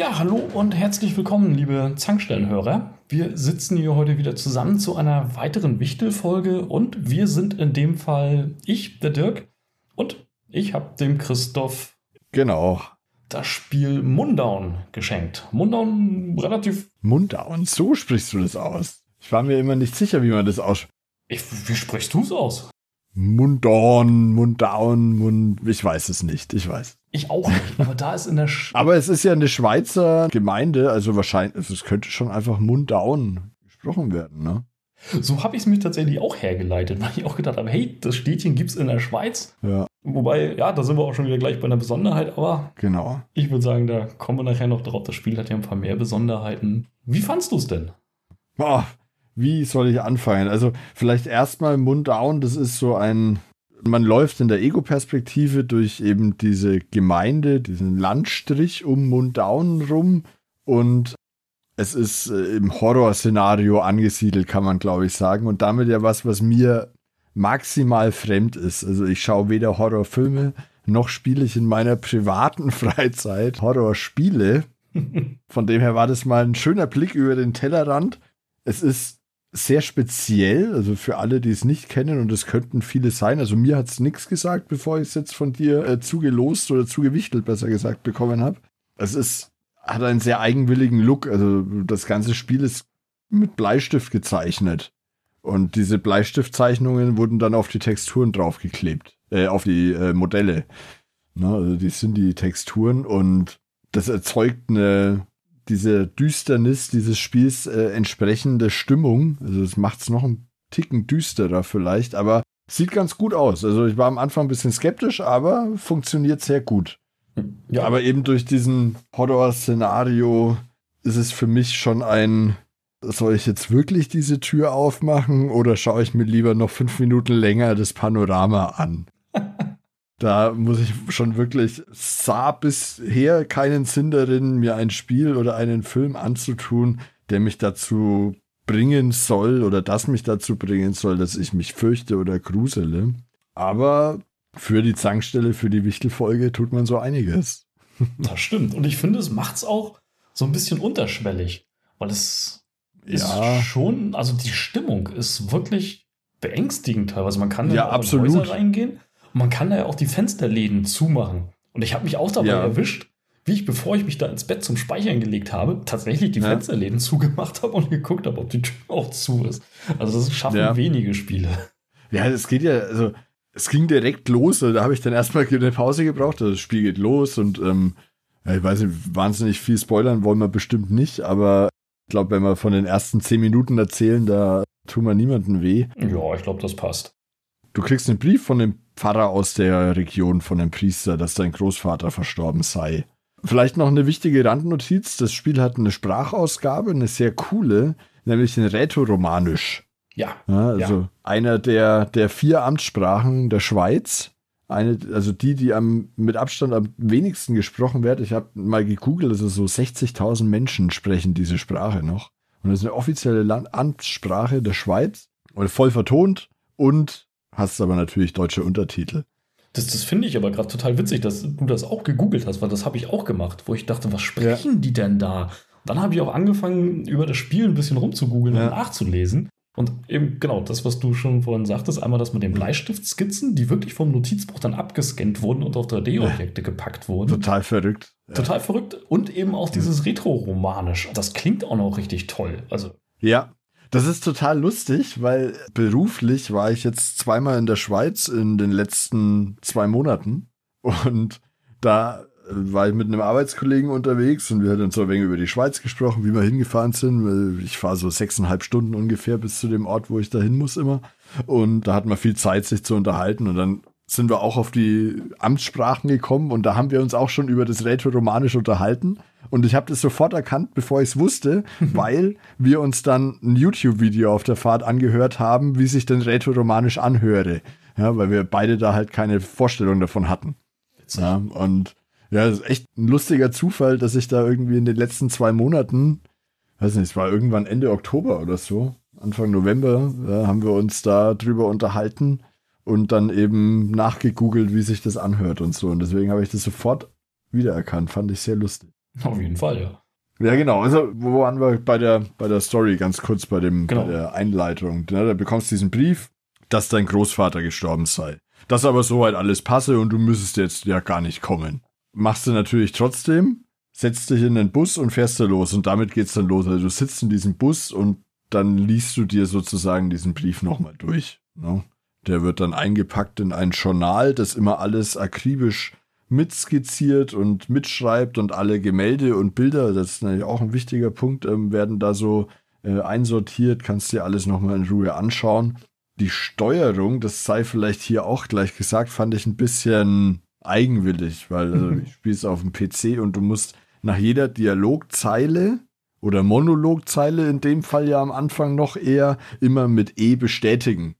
Ja, hallo und herzlich willkommen, liebe Zankstellenhörer. Wir sitzen hier heute wieder zusammen zu einer weiteren Wichtelfolge und wir sind in dem Fall ich, der Dirk, und ich habe dem Christoph genau das Spiel Mundown geschenkt. Mundown relativ. Mundown, so sprichst du das aus. Ich war mir immer nicht sicher, wie man das ausspricht. Wie sprichst du es aus? Mundorn, Mundown, Mund. Ich weiß es nicht. Ich weiß. Ich auch nicht, aber da ist in der. Sch aber es ist ja eine Schweizer Gemeinde, also wahrscheinlich, es könnte schon einfach Mundown gesprochen werden, ne? So habe ich es mir tatsächlich auch hergeleitet, weil ich auch gedacht habe, hey, das Städtchen gibt es in der Schweiz. Ja. Wobei, ja, da sind wir auch schon wieder gleich bei einer Besonderheit, aber genau. ich würde sagen, da kommen wir nachher noch drauf. Das Spiel hat ja ein paar mehr Besonderheiten. Wie fandst du es denn? Boah, wie soll ich anfangen? Also vielleicht erstmal Mundown, das ist so ein, man läuft in der Ego-Perspektive durch eben diese Gemeinde, diesen Landstrich um Mundown rum und es ist äh, im Horrorszenario angesiedelt, kann man glaube ich sagen und damit ja was, was mir maximal fremd ist. Also ich schaue weder Horrorfilme noch spiele ich in meiner privaten Freizeit Horrorspiele. Von dem her war das mal ein schöner Blick über den Tellerrand. Es ist sehr speziell, also für alle, die es nicht kennen, und es könnten viele sein. Also mir hat es nichts gesagt, bevor ich es jetzt von dir äh, zugelost oder zugewichtelt, besser gesagt, bekommen habe. Es ist, hat einen sehr eigenwilligen Look. Also das ganze Spiel ist mit Bleistift gezeichnet. Und diese Bleistiftzeichnungen wurden dann auf die Texturen draufgeklebt, äh, auf die äh, Modelle. Na, also die sind die Texturen und das erzeugt eine diese Düsternis dieses Spiels äh, entsprechende Stimmung. Also es macht es noch ein Ticken düsterer vielleicht, aber sieht ganz gut aus. Also ich war am Anfang ein bisschen skeptisch, aber funktioniert sehr gut. Ja, aber eben durch diesen Horror-Szenario ist es für mich schon ein, soll ich jetzt wirklich diese Tür aufmachen oder schaue ich mir lieber noch fünf Minuten länger das Panorama an? Da muss ich schon wirklich, sah bisher keinen Sinn darin, mir ein Spiel oder einen Film anzutun, der mich dazu bringen soll oder das mich dazu bringen soll, dass ich mich fürchte oder grusele. Aber für die Zankstelle, für die Wichtelfolge tut man so einiges. Das stimmt. Und ich finde, es macht es auch so ein bisschen unterschwellig, weil es ist ja. schon, also die Stimmung ist wirklich beängstigend teilweise. Man kann ja, in Häuser reingehen und man kann da ja auch die Fensterläden zumachen. Und ich habe mich auch dabei ja. erwischt, wie ich, bevor ich mich da ins Bett zum Speichern gelegt habe, tatsächlich die ja. Fensterläden zugemacht habe und geguckt habe, ob die Tür auch zu ist. Also das schaffen ja. wenige Spiele. Ja, es geht ja, also es ging direkt los. Also, da habe ich dann erstmal eine Pause gebraucht. Also, das Spiel geht los und ähm, ich weiß nicht, wahnsinnig viel spoilern wollen wir bestimmt nicht, aber ich glaube, wenn wir von den ersten zehn Minuten erzählen, da tun wir niemandem weh. Ja, ich glaube, das passt. Du kriegst einen Brief von dem Pfarrer aus der Region, von dem Priester, dass dein Großvater verstorben sei. Vielleicht noch eine wichtige Randnotiz: Das Spiel hat eine Sprachausgabe, eine sehr coole, nämlich in Rätoromanisch. Ja. ja also ja. einer der, der vier Amtssprachen der Schweiz. Eine, also die, die am, mit Abstand am wenigsten gesprochen wird. Ich habe mal gegoogelt, also so 60.000 Menschen sprechen diese Sprache noch. Und das ist eine offizielle Land Amtssprache der Schweiz. Und voll vertont und hast aber natürlich deutsche Untertitel. Das, das finde ich aber gerade total witzig, dass du das auch gegoogelt hast, weil das habe ich auch gemacht, wo ich dachte, was sprechen ja. die denn da? Dann habe ich auch angefangen, über das Spiel ein bisschen rumzugoogeln ja. und nachzulesen. Und eben genau das, was du schon vorhin sagtest, einmal das mit den Bleistiftskizzen, die wirklich vom Notizbuch dann abgescannt wurden und auf 3D-Objekte ja. gepackt wurden. Total verrückt. Total verrückt. Und eben auch dieses Retro-Romanisch. Das klingt auch noch richtig toll. Also. Ja, das ist total lustig, weil beruflich war ich jetzt zweimal in der Schweiz in den letzten zwei Monaten und da war ich mit einem Arbeitskollegen unterwegs und wir hatten so ein wenig über die Schweiz gesprochen, wie wir hingefahren sind. Ich fahre so sechseinhalb Stunden ungefähr bis zu dem Ort, wo ich da hin muss immer. Und da hatten wir viel Zeit, sich zu unterhalten. Und dann sind wir auch auf die Amtssprachen gekommen und da haben wir uns auch schon über das Rätoromanisch unterhalten. Und ich habe das sofort erkannt, bevor ich es wusste, weil wir uns dann ein YouTube-Video auf der Fahrt angehört haben, wie sich denn Rätoromanisch anhöre. Ja, weil wir beide da halt keine Vorstellung davon hatten. Ja, und ja, das ist echt ein lustiger Zufall, dass ich da irgendwie in den letzten zwei Monaten, weiß nicht, es war irgendwann Ende Oktober oder so, Anfang November, ja, haben wir uns da drüber unterhalten und dann eben nachgegoogelt, wie sich das anhört und so. Und deswegen habe ich das sofort wiedererkannt. Fand ich sehr lustig. Auf jeden Fall, ja. Ja, genau. Also, wo waren wir bei der, bei der Story, ganz kurz bei, dem, genau. bei der Einleitung. Ja, da bekommst du diesen Brief, dass dein Großvater gestorben sei. Dass aber soweit alles passe und du müsstest jetzt ja gar nicht kommen. Machst du natürlich trotzdem, setzt dich in den Bus und fährst da los und damit geht's dann los. Also du sitzt in diesem Bus und dann liest du dir sozusagen diesen Brief nochmal durch. Ne? Der wird dann eingepackt in ein Journal, das immer alles akribisch mitskizziert und mitschreibt und alle Gemälde und Bilder, das ist natürlich auch ein wichtiger Punkt, ähm, werden da so äh, einsortiert, kannst dir alles nochmal in Ruhe anschauen. Die Steuerung, das sei vielleicht hier auch gleich gesagt, fand ich ein bisschen eigenwillig, weil also, ich spiele es auf dem PC und du musst nach jeder Dialogzeile oder Monologzeile in dem Fall ja am Anfang noch eher immer mit E bestätigen.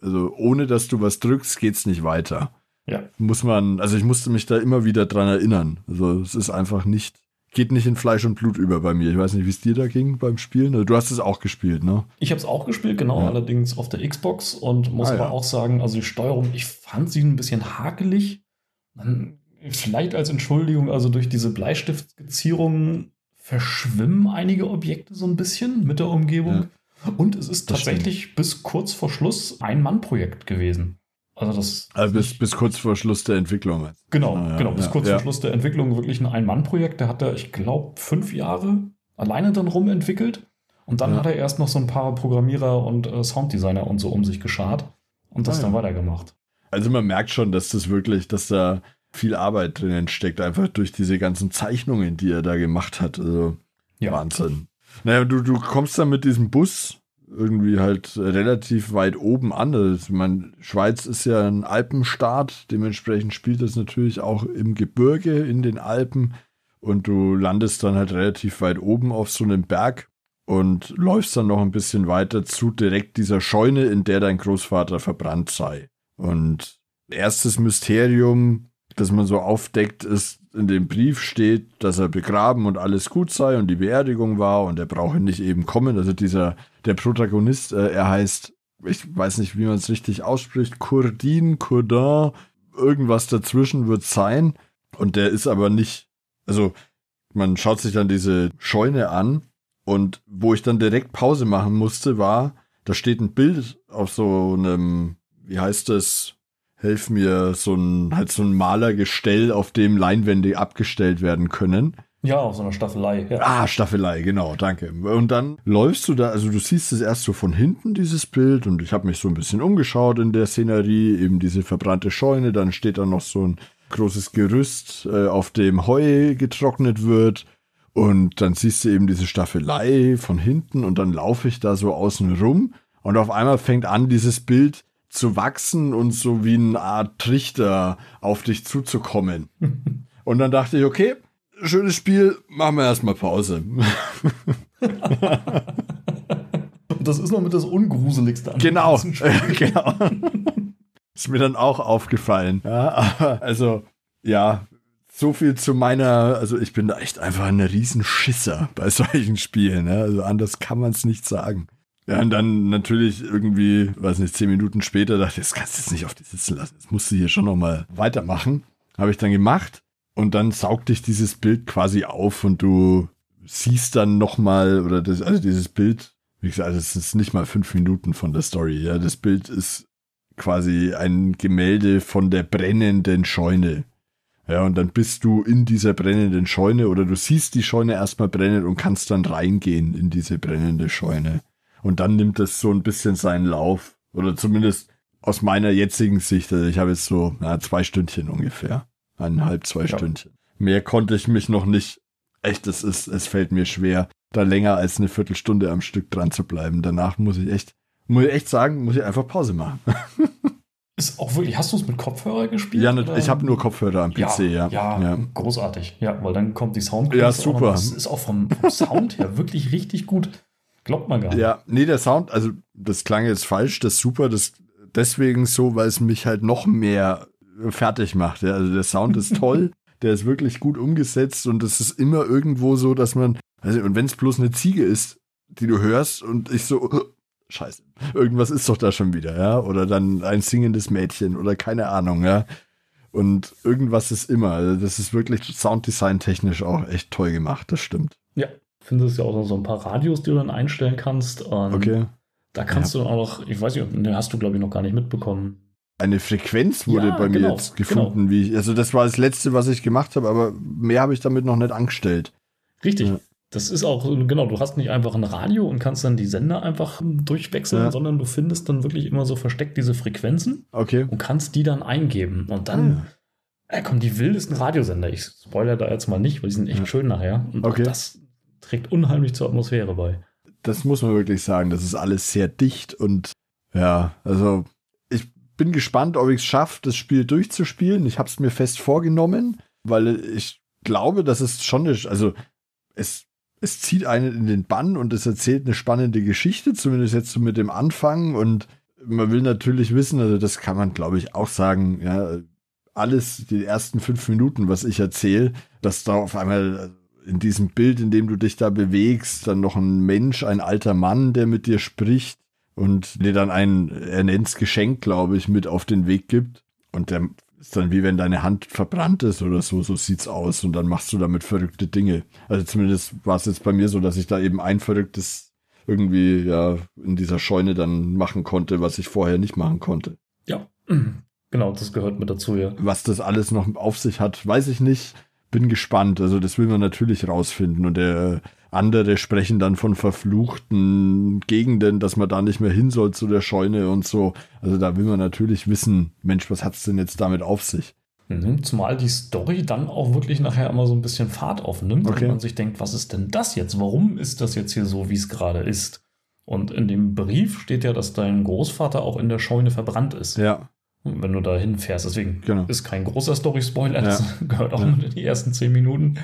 Also ohne dass du was drückst, geht's nicht weiter. Ja. Muss man, also ich musste mich da immer wieder dran erinnern. Also es ist einfach nicht, geht nicht in Fleisch und Blut über bei mir. Ich weiß nicht, wie es dir da ging beim Spielen. Du hast es auch gespielt, ne? Ich habe es auch gespielt, genau, ja. allerdings auf der Xbox und muss ah, aber ja. auch sagen, also die Steuerung, ich fand sie ein bisschen hakelig. Vielleicht als Entschuldigung, also durch diese Bleistiftskizzierungen verschwimmen einige Objekte so ein bisschen mit der Umgebung. Ja. Und es ist tatsächlich bis kurz vor Schluss ein Mann-Projekt gewesen. Also das. Also bis, bis kurz vor Schluss der Entwicklung. Genau, ah, ja, genau, bis ja, kurz ja. vor Schluss der Entwicklung wirklich ein Ein-Mann-Projekt. Der hat da, ich glaube, fünf Jahre alleine dann rumentwickelt. Und dann hat er erst noch so ein paar Programmierer und äh, Sounddesigner und so um sich geschart und das ah, dann weitergemacht. Also man merkt schon, dass das wirklich, dass da viel Arbeit drinnen steckt, einfach durch diese ganzen Zeichnungen, die er da gemacht hat. Also Wahnsinn. Naja, du, du kommst dann mit diesem Bus irgendwie halt relativ weit oben an. Also ich meine, Schweiz ist ja ein Alpenstaat, dementsprechend spielt das natürlich auch im Gebirge in den Alpen und du landest dann halt relativ weit oben auf so einem Berg und läufst dann noch ein bisschen weiter zu direkt dieser Scheune, in der dein Großvater verbrannt sei. Und erstes Mysterium, das man so aufdeckt, ist, in dem Brief steht, dass er begraben und alles gut sei und die Beerdigung war und er brauche nicht eben kommen. Also dieser der Protagonist, äh, er heißt, ich weiß nicht, wie man es richtig ausspricht, Kurdin, Kurdin, irgendwas dazwischen wird sein. Und der ist aber nicht, also man schaut sich dann diese Scheune an und wo ich dann direkt Pause machen musste, war, da steht ein Bild auf so einem, wie heißt das, helf mir, so ein, halt so ein Malergestell, auf dem Leinwände abgestellt werden können. Ja, auf so einer Staffelei. Ja. Ah, Staffelei, genau, danke. Und dann läufst du da, also du siehst es erst so von hinten, dieses Bild, und ich habe mich so ein bisschen umgeschaut in der Szenerie, eben diese verbrannte Scheune, dann steht da noch so ein großes Gerüst, äh, auf dem Heu getrocknet wird. Und dann siehst du eben diese Staffelei von hinten und dann laufe ich da so außen rum und auf einmal fängt an, dieses Bild zu wachsen und so wie eine Art Trichter auf dich zuzukommen. und dann dachte ich, okay, schönes Spiel, machen wir erstmal Pause. das ist noch mit das Ungruseligste an Genau, genau. ist mir dann auch aufgefallen. Ja, also, ja, so viel zu meiner, also ich bin da echt einfach ein Riesenschisser bei solchen Spielen. Ja? Also anders kann man es nicht sagen. Ja, und dann natürlich irgendwie, weiß nicht, zehn Minuten später dachte ich, das kannst du jetzt nicht auf die sitzen lassen. Das musst du hier schon nochmal weitermachen. Habe ich dann gemacht. Und dann saugt dich dieses Bild quasi auf und du siehst dann nochmal, oder das, also dieses Bild, wie gesagt, es ist nicht mal fünf Minuten von der Story, ja. Das Bild ist quasi ein Gemälde von der brennenden Scheune. Ja, und dann bist du in dieser brennenden Scheune oder du siehst die Scheune erstmal brennen und kannst dann reingehen in diese brennende Scheune. Und dann nimmt es so ein bisschen seinen Lauf. Oder zumindest aus meiner jetzigen Sicht. Also ich habe jetzt so na, zwei Stündchen ungefähr eineinhalb, zwei ja. Stündchen. Mehr konnte ich mich noch nicht. Echt, es ist, es fällt mir schwer, da länger als eine Viertelstunde am Stück dran zu bleiben. Danach muss ich echt, muss ich echt sagen, muss ich einfach Pause machen. Ist auch wirklich, hast du es mit Kopfhörer gespielt? Ja, oder? ich habe nur Kopfhörer am PC, ja, ja. Ja, ja. großartig. Ja, weil dann kommt die Sound. Ja, super. Das ist auch vom, vom Sound her wirklich richtig gut. Glaubt man gar nicht. Ja, nee, der Sound, also das klang jetzt falsch, das ist super, das deswegen so, weil es mich halt noch mehr fertig macht. Ja. Also der Sound ist toll, der ist wirklich gut umgesetzt und es ist immer irgendwo so, dass man, also, und wenn es bloß eine Ziege ist, die du hörst und ich so, oh, scheiße, irgendwas ist doch da schon wieder, ja, oder dann ein singendes Mädchen oder keine Ahnung, ja. Und irgendwas ist immer. Also das ist wirklich Sounddesign technisch auch echt toll gemacht, das stimmt. Ja, findest ja auch so ein paar Radios, die du dann einstellen kannst. Und Okay. Da kannst du dann auch noch, ich weiß nicht, den hast du, glaube ich, noch gar nicht mitbekommen. Eine Frequenz wurde Ja, bei mir genau, jetzt gefunden, wie ich, also das war das letzte, was ich gemacht habe, aber mehr habe ich damit noch nicht angestellt. Richtig. Ja. Das ist auch, genau, du hast nicht einfach ein Radio und kannst dann die Sender einfach durchwechseln, Ja. sondern du findest dann wirklich immer so versteckt diese Frequenzen Okay. und kannst die dann eingeben. Und dann äh, kommen die wildesten Radiosender. Ich spoilere da jetzt mal nicht, weil die sind echt Ja. schön nachher. Und Okay. das trägt unheimlich zur Atmosphäre bei. Das muss man wirklich sagen. Das ist alles sehr dicht und ja, also ich bin gespannt, ob ich es schaffe, das Spiel durchzuspielen. Ich habe es mir fest vorgenommen, weil ich glaube, dass es schon ist, also es, es zieht einen in den Bann und es erzählt eine spannende Geschichte, zumindest jetzt so mit dem Anfang und man will natürlich wissen, also das kann man glaube ich auch sagen, ja, alles, die ersten fünf Minuten, was ich erzähle, dass da auf einmal in diesem Bild, in dem du dich da bewegst, dann noch ein Mensch, ein alter Mann, der mit dir spricht und dir dann ein, er nennt's Geschenk, glaube ich, mit auf den Weg gibt. Und der ist dann wie wenn deine Hand verbrannt ist oder so, so sieht's aus. Und dann machst du damit verrückte Dinge. Also zumindest war es jetzt bei mir so, dass ich da eben ein verrücktes irgendwie ja in dieser Scheune dann machen konnte, was ich vorher nicht machen konnte. Ja, genau, das gehört mit dazu, ja. Was das alles noch auf sich hat, weiß ich nicht. Bin gespannt. Also das will man natürlich rausfinden. Und der andere sprechen dann von verfluchten Gegenden, dass man da nicht mehr hin soll zu der Scheune und so. Also da will man natürlich wissen, Mensch, was hat's denn jetzt damit auf sich? Mhm, Zumal die Story dann auch wirklich nachher immer so ein bisschen Fahrt aufnimmt Okay. und man sich denkt, was ist denn das jetzt? Warum ist das jetzt hier so, wie es gerade ist? Und in dem Brief steht ja, dass dein Großvater auch in der Scheune verbrannt ist, Ja, wenn du da hinfährst. Deswegen Genau. ist kein großer Story-Spoiler, das gehört auch Ja. mit in die ersten zehn Minuten.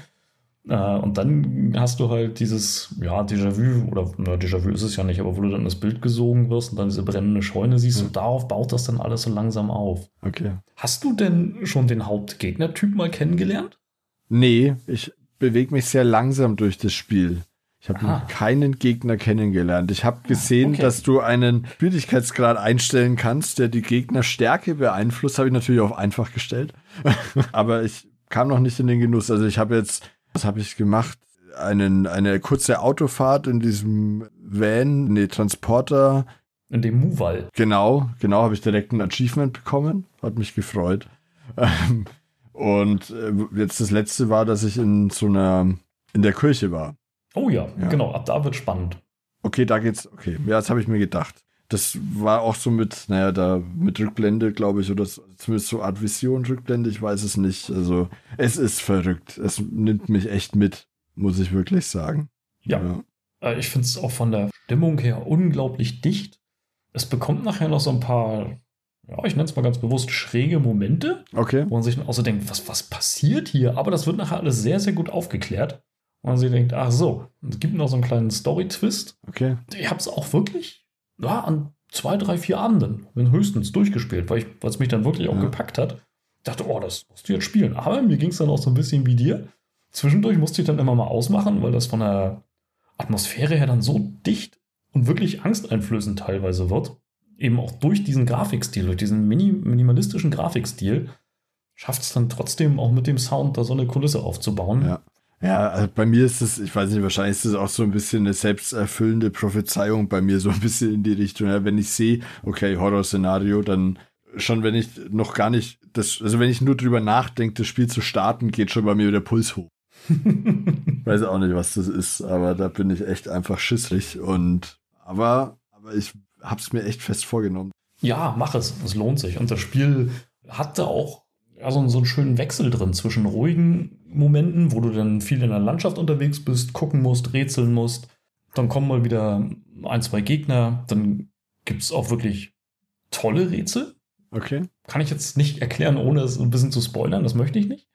Äh, Und dann hast du halt dieses, ja, Déjà-vu, oder na, Déjà-vu ist es ja nicht, aber wo du dann das Bild gesogen wirst und dann diese brennende Scheune siehst Ja. und darauf baut das dann alles so langsam auf. okay. Hast du denn schon den Hauptgegnertyp mal kennengelernt? Nee, ich bewege mich sehr langsam durch das Spiel. Ich habe Ah. noch keinen Gegner kennengelernt. Ich habe gesehen, okay. dass du einen Schwierigkeitsgrad einstellen kannst, der die Gegnerstärke beeinflusst. Habe ich natürlich auf einfach gestellt. Aber ich kam noch nicht in den Genuss. Also ich habe jetzt, was habe ich gemacht? Einen, eine kurze Autofahrt in diesem Van, nee, Transporter. In dem Muval. Genau, genau, habe ich direkt ein Achievement bekommen. Hat mich gefreut. Ähm, Und äh, jetzt das letzte war, dass ich in so einer, in der Kirche war. Oh ja, Ja. genau, ab da wird spannend. Okay, da geht's, okay. Ja, das habe ich mir gedacht. Das war auch so mit, naja, da mit Rückblende, glaube ich, oder so- zumindest so Art Vision Rückblende, ich weiß es nicht. Also, es ist verrückt. Es nimmt mich echt mit, muss ich wirklich sagen. Ja, Äh, Ich finde es auch von der Stimmung her unglaublich dicht. Es bekommt nachher noch so ein paar, ja, ich nenne es mal ganz bewusst, schräge Momente, Okay. wo man sich dann auch so denkt, was, was passiert hier? Aber das wird nachher alles sehr, sehr gut aufgeklärt. Und man sich denkt, ach so, es gibt noch so einen kleinen Story-Twist. Okay. Ich habe es auch wirklich, ja, an zwei, drei, vier Abenden höchstens durchgespielt, weil es mich dann wirklich auch Ja. gepackt hat. Ich dachte, oh, das musst du jetzt spielen. Aber mir ging es dann auch so ein bisschen wie dir. Zwischendurch musste ich dann immer mal ausmachen, weil das von der Atmosphäre her dann so dicht und wirklich angsteinflößend teilweise wird. Eben auch durch diesen Grafikstil, durch diesen mini minimalistischen Grafikstil, schafft es dann trotzdem auch mit dem Sound da so eine Kulisse aufzubauen. Ja. Ja, also bei mir ist es, ich weiß nicht, wahrscheinlich ist es auch so ein bisschen eine selbsterfüllende Prophezeiung bei mir, so ein bisschen in die Richtung. Ja, wenn ich sehe, okay, Horrorszenario, dann schon, wenn ich noch gar nicht, das, also wenn ich nur drüber nachdenke, das Spiel zu starten, geht schon bei mir der Puls hoch. Weiß auch nicht, was das ist, aber da bin ich echt einfach schissrig und, aber, aber ich hab's mir echt fest vorgenommen. Ja, mach es. Es lohnt sich. Und das Spiel hatte auch ja, so, so einen schönen Wechsel drin zwischen ruhigen Momenten, wo du dann viel in der Landschaft unterwegs bist, gucken musst, rätseln musst. Dann kommen mal wieder ein, zwei Gegner. Dann gibt es auch wirklich tolle Rätsel. Okay. Kann ich jetzt nicht erklären, ohne es ein bisschen zu spoilern. Das möchte ich nicht.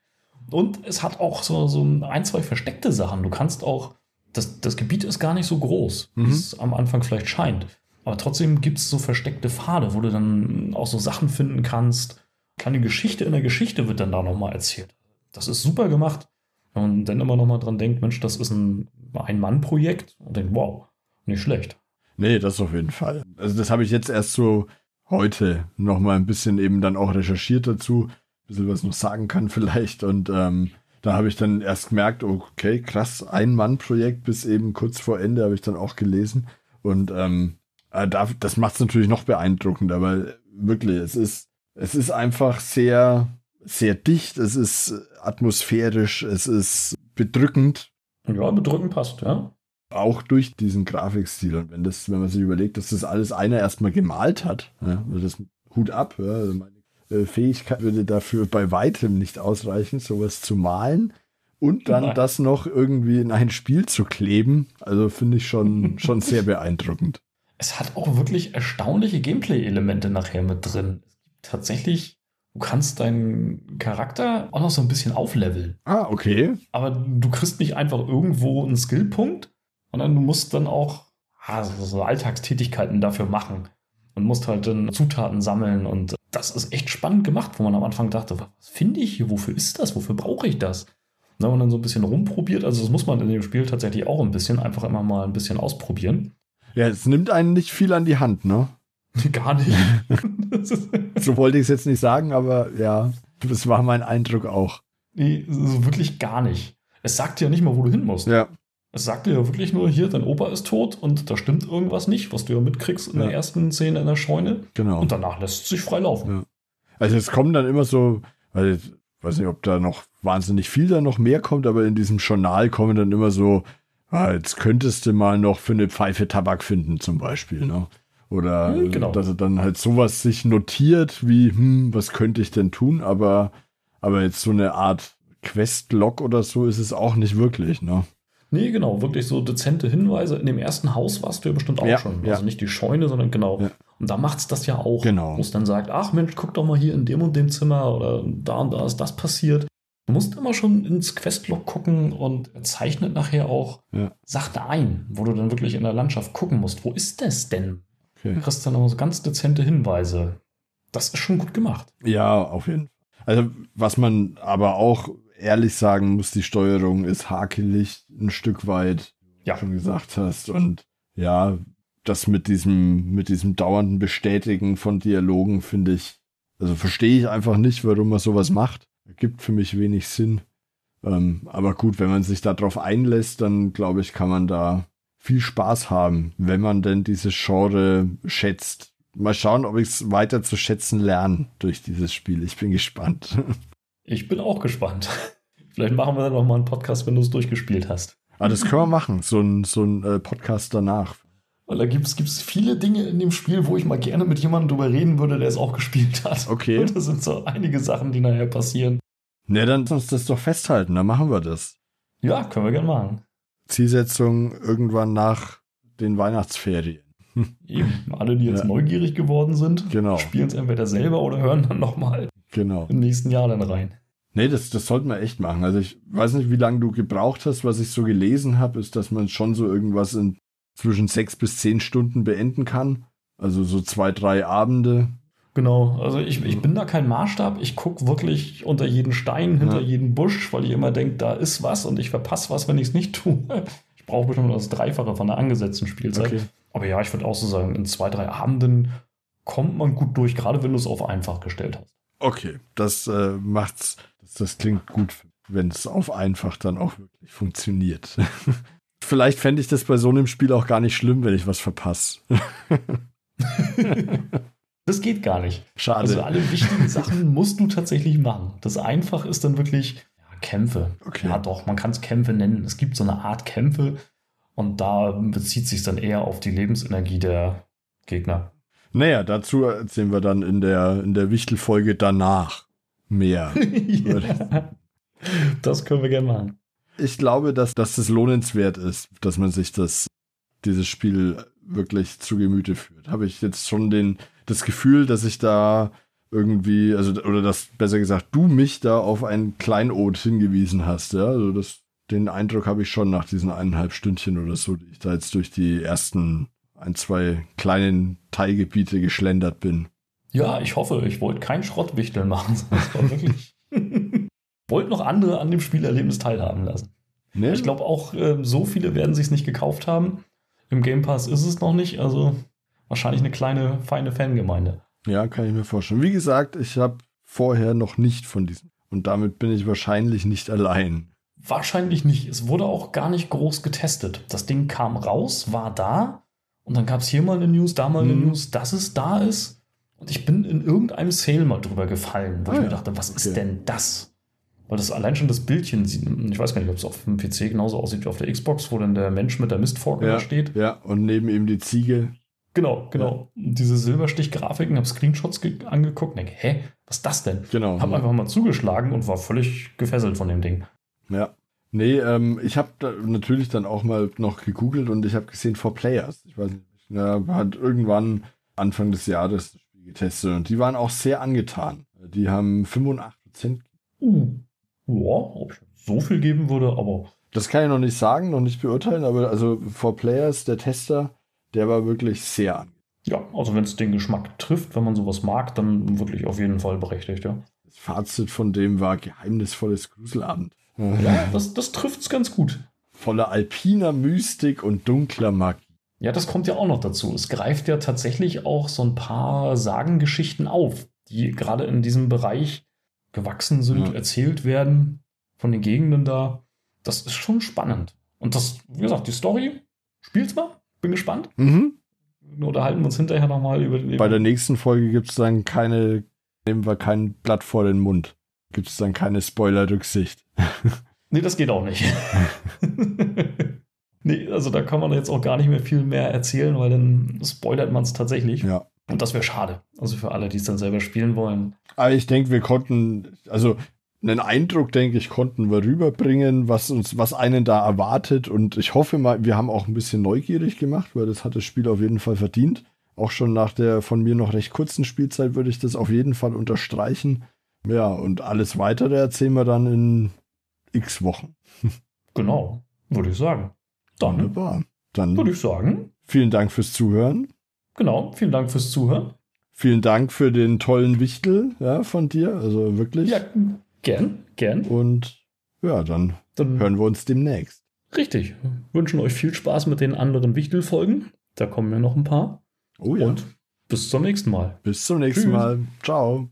Und es hat auch so, so ein, zwei versteckte Sachen. Du kannst auch, das, das Gebiet ist gar nicht so groß, wie Mhm. es am Anfang vielleicht scheint. Aber trotzdem gibt es so versteckte Pfade, wo du dann auch so Sachen finden kannst. Kleine Geschichte in der Geschichte wird dann da nochmal erzählt. Das ist super gemacht. Man dann immer nochmal dran denkt, Mensch, das ist ein Ein-Mann-Projekt und denkt, wow, nicht schlecht. Nee, das auf jeden Fall. Also das habe ich jetzt erst so heute noch mal ein bisschen eben dann auch recherchiert dazu. bisschen was noch sagen kann vielleicht. Und ähm, da habe ich dann erst gemerkt, okay, krass, ein Mann-Projekt bis eben kurz vor Ende habe ich dann auch gelesen. Und ähm, äh, das macht es natürlich noch beeindruckender, weil wirklich, es ist, es ist einfach sehr, sehr dicht, es ist atmosphärisch, es ist bedrückend. Ja, bedrückend passt, ja. Auch durch diesen Grafikstil. Und wenn das, wenn man sich überlegt, dass das alles einer erstmal gemalt hat, ja, das Hut ab, ja, also meine äh, Fähigkeit würde dafür bei weitem nicht ausreichen, sowas zu malen und dann Nein. das noch irgendwie in ein Spiel zu kleben. Also finde ich schon, schon sehr beeindruckend. Es hat auch wirklich erstaunliche Gameplay-Elemente nachher mit drin. Tatsächlich, du kannst deinen Charakter auch noch so ein bisschen aufleveln. Ah, okay. Aber du kriegst nicht einfach irgendwo einen Skillpunkt, sondern du musst dann auch so Alltagstätigkeiten dafür machen und musst halt dann Zutaten sammeln und das ist echt spannend gemacht, wo man am Anfang dachte, was finde ich hier, wofür ist das, wofür brauche ich das? Und dann so ein bisschen rumprobiert, also das muss man in dem Spiel tatsächlich auch ein bisschen, einfach immer mal ein bisschen ausprobieren. Ja, es nimmt einen nicht viel an die Hand, ne? Gar nicht. so wollte ich es jetzt nicht sagen, aber ja, das war mein Eindruck auch. Nee, so wirklich gar nicht. Es sagt ja nicht mal, wo du hin musst. Ja. Es sagt dir ja wirklich nur, hier, dein Opa ist tot und da stimmt irgendwas nicht, was du ja mitkriegst in ja. der ersten Szene in der Scheune. Genau. Und danach lässt es sich frei laufen. Ja. Also es kommen dann immer so, weil ich weiß nicht, ob da noch wahnsinnig viel da noch mehr kommt, aber in diesem Journal kommen dann immer so, ah, jetzt könntest du mal noch für eine Pfeife Tabak finden, zum Beispiel. Ne? Oder hm, genau. dass er dann halt sowas sich notiert, wie, hm, was könnte ich denn tun? Aber, aber jetzt so eine Art Quest-Log oder so ist es auch nicht wirklich, ne? Nee, genau, wirklich so dezente Hinweise. In dem ersten Haus warst du ja bestimmt auch ja, schon. Ja. Also nicht die Scheune, sondern genau. Ja. Und da macht es das ja auch. Genau. Wo es dann sagt, ach Mensch, guck doch mal hier in dem und dem Zimmer oder da und da ist das passiert. Du musst immer schon ins Questlog gucken und zeichnet nachher auch. Sachen ein, wo du dann wirklich in der Landschaft gucken musst. Wo ist das denn? Okay. Du kriegst dann auch so ganz dezente Hinweise. Das ist schon gut gemacht. Ja, auf jeden Fall. Also, was man aber auch ehrlich sagen muss, die Steuerung ist hakelig ein Stück weit, ja. schon gesagt hast. Und ja, das mit diesem, mit diesem dauernden Bestätigen von Dialogen finde ich, also verstehe ich einfach nicht, warum man sowas macht. Gibt für mich wenig Sinn. Ähm, aber gut, wenn man sich darauf einlässt, dann glaube ich, kann man da viel Spaß haben, wenn man denn dieses Genre schätzt. Mal schauen, ob ich es weiter zu schätzen lerne durch dieses Spiel. Ich bin gespannt. Ich bin auch gespannt. Vielleicht machen wir dann noch mal einen Podcast, wenn du es durchgespielt hast. Ah, das können wir machen. So ein, so ein äh, Podcast danach. Weil da gibt es viele Dinge in dem Spiel, wo ich mal gerne mit jemandem drüber reden würde, der es auch gespielt hat. Okay. Und das sind so einige Sachen, die nachher passieren. Ne, dann lass uns das doch festhalten, dann machen wir das. Ja, können wir gerne machen. Zielsetzung irgendwann nach den Weihnachtsferien. Eben, alle, die jetzt ja. neugierig geworden sind, genau. spielen es entweder selber oder hören dann nochmal genau. im nächsten Jahr dann rein. Nee, das, das sollten wir echt machen. Also ich weiß nicht, wie lange du gebraucht hast. Was ich so gelesen habe, ist, dass man schon so irgendwas in zwischen sechs bis zehn Stunden beenden kann. Also so zwei, drei Abende. Genau, also ich, ich bin da kein Maßstab. Ich gucke wirklich unter jeden Stein, hinter ja. jeden Busch, weil ich immer denke, da ist was und ich verpasse was, wenn ich es nicht tue. Ich brauche bestimmt das Dreifache von der angesetzten Spielzeit. Okay. Aber ja, ich würde auch so sagen, in zwei, drei Abenden kommt man gut durch, gerade wenn du es auf einfach gestellt hast. Okay, das äh, macht's, das, das klingt gut, wenn es auf einfach dann auch wirklich funktioniert. Vielleicht fände ich das bei so einem Spiel auch gar nicht schlimm, wenn ich was verpasse. geht gar nicht. Schade. Also alle wichtigen Sachen musst du tatsächlich machen. Das einfach ist dann wirklich ja, Kämpfe. Okay. Ja, doch, man kann es Kämpfe nennen. Es gibt so eine Art Kämpfe und da bezieht sich dann eher auf die Lebensenergie der Gegner. Naja, dazu erzählen wir dann in der, in der Wichtelfolge danach mehr. ja. Das können wir gerne machen. Ich glaube, dass, dass das lohnenswert ist, dass man sich das, dieses Spiel wirklich zu Gemüte führt. Habe ich jetzt schon den, das Gefühl, dass ich da irgendwie, also, oder dass, besser gesagt, du mich da auf ein Kleinod hingewiesen hast, ja. Also das, den Eindruck habe ich schon nach diesen eineinhalb Stündchen oder so, die ich da jetzt durch die ersten ein, zwei kleinen Teilgebiete geschlendert bin. Ja, ich hoffe, ich wollte kein Schrottwichteln machen. Das war wirklich. wollte noch andere an dem Spielerlebnis teilhaben lassen. Nee. Ich glaube auch, äh, so viele werden sich es nicht gekauft haben. Im Game Pass ist es noch nicht, also wahrscheinlich eine kleine, feine Fangemeinde. Ja, kann ich mir vorstellen. Wie gesagt, ich habe vorher noch nicht von diesem. Und damit bin ich wahrscheinlich nicht allein. Wahrscheinlich nicht. Es wurde auch gar nicht groß getestet. Das Ding kam raus, war da und dann gab es hier mal eine News, da mal eine Mhm. News, dass es da ist. Und ich bin in irgendeinem Sale mal drüber gefallen, wo Ah ich mir ja, dachte, was ist okay. denn das? Weil das allein schon das Bildchen sieht, ich weiß gar nicht, ob es auf dem PC genauso aussieht wie auf der Xbox, wo dann der Mensch mit der Mistforke da steht. Ja, und neben ihm die Ziege. Genau, genau. Und diese Silberstich-Grafiken, habe Screenshots ge- angeguckt und denke, hä, was ist das denn? Genau. Hab einfach mal zugeschlagen und war völlig gefesselt von dem Ding. Ja. Nee, ähm, ich habe da natürlich dann auch mal noch gegoogelt und ich habe gesehen For Players. Ich weiß nicht, ja, hat irgendwann Anfang des Jahres das Spiel getestet und die waren auch sehr angetan. Die haben 85%. Uh. Ja, ob ich so viel geben würde, aber Das kann ich noch nicht sagen, noch nicht beurteilen, aber also For Players, der Tester, der war wirklich sehr angetan. ja, also wenn es den Geschmack trifft, wenn man sowas mag, dann wirklich auf jeden Fall berechtigt, ja. Das Fazit von dem war geheimnisvolles Gruselabend. Ja, das, das trifft es ganz gut. Voller alpiner Mystik und dunkler Magie. Ja, das kommt ja auch noch dazu. Es greift ja tatsächlich auch so ein paar Sagengeschichten auf, die gerade in diesem Bereich gewachsen sind, Ja. erzählt werden von den Gegenden da. Das ist schon spannend. Und das, wie gesagt, die Story spielt's mal. Bin gespannt. Mhm. Wir unterhalten wir uns hinterher nochmal über den. Bei der nächsten Folge gibt es dann keine, nehmen wir kein Blatt vor den Mund. Gibt es dann keine Spoiler-Rücksicht. Nee, das geht auch nicht. nee, also da kann man jetzt auch gar nicht mehr viel mehr erzählen, weil dann spoilert man es tatsächlich. Ja. Und das wäre schade. Also für alle, die es dann selber spielen wollen. Aber ich denke, wir konnten, also einen Eindruck, denke ich, konnten wir rüberbringen, was uns, was einen da erwartet. Und ich hoffe mal, wir haben auch ein bisschen neugierig gemacht, weil das hat das Spiel auf jeden Fall verdient. Auch schon nach der von mir noch recht kurzen Spielzeit würde ich das auf jeden Fall unterstreichen. Ja, und alles weitere erzählen wir dann in x Wochen. Genau, würde ich sagen. Dann Wunderbar. Dann würde ich sagen, vielen Dank fürs Zuhören. genau, vielen Dank fürs Zuhören. Vielen Dank für den tollen Wichtel ja, von dir. Also wirklich. Ja, gern, gern. Und ja, dann Dann hören wir uns demnächst. richtig. Wünschen euch viel Spaß mit den anderen Wichtel-Folgen. Da kommen ja noch ein paar. Oh ja. Und bis zum nächsten Mal. Bis zum nächsten Tschüss. Mal. Ciao.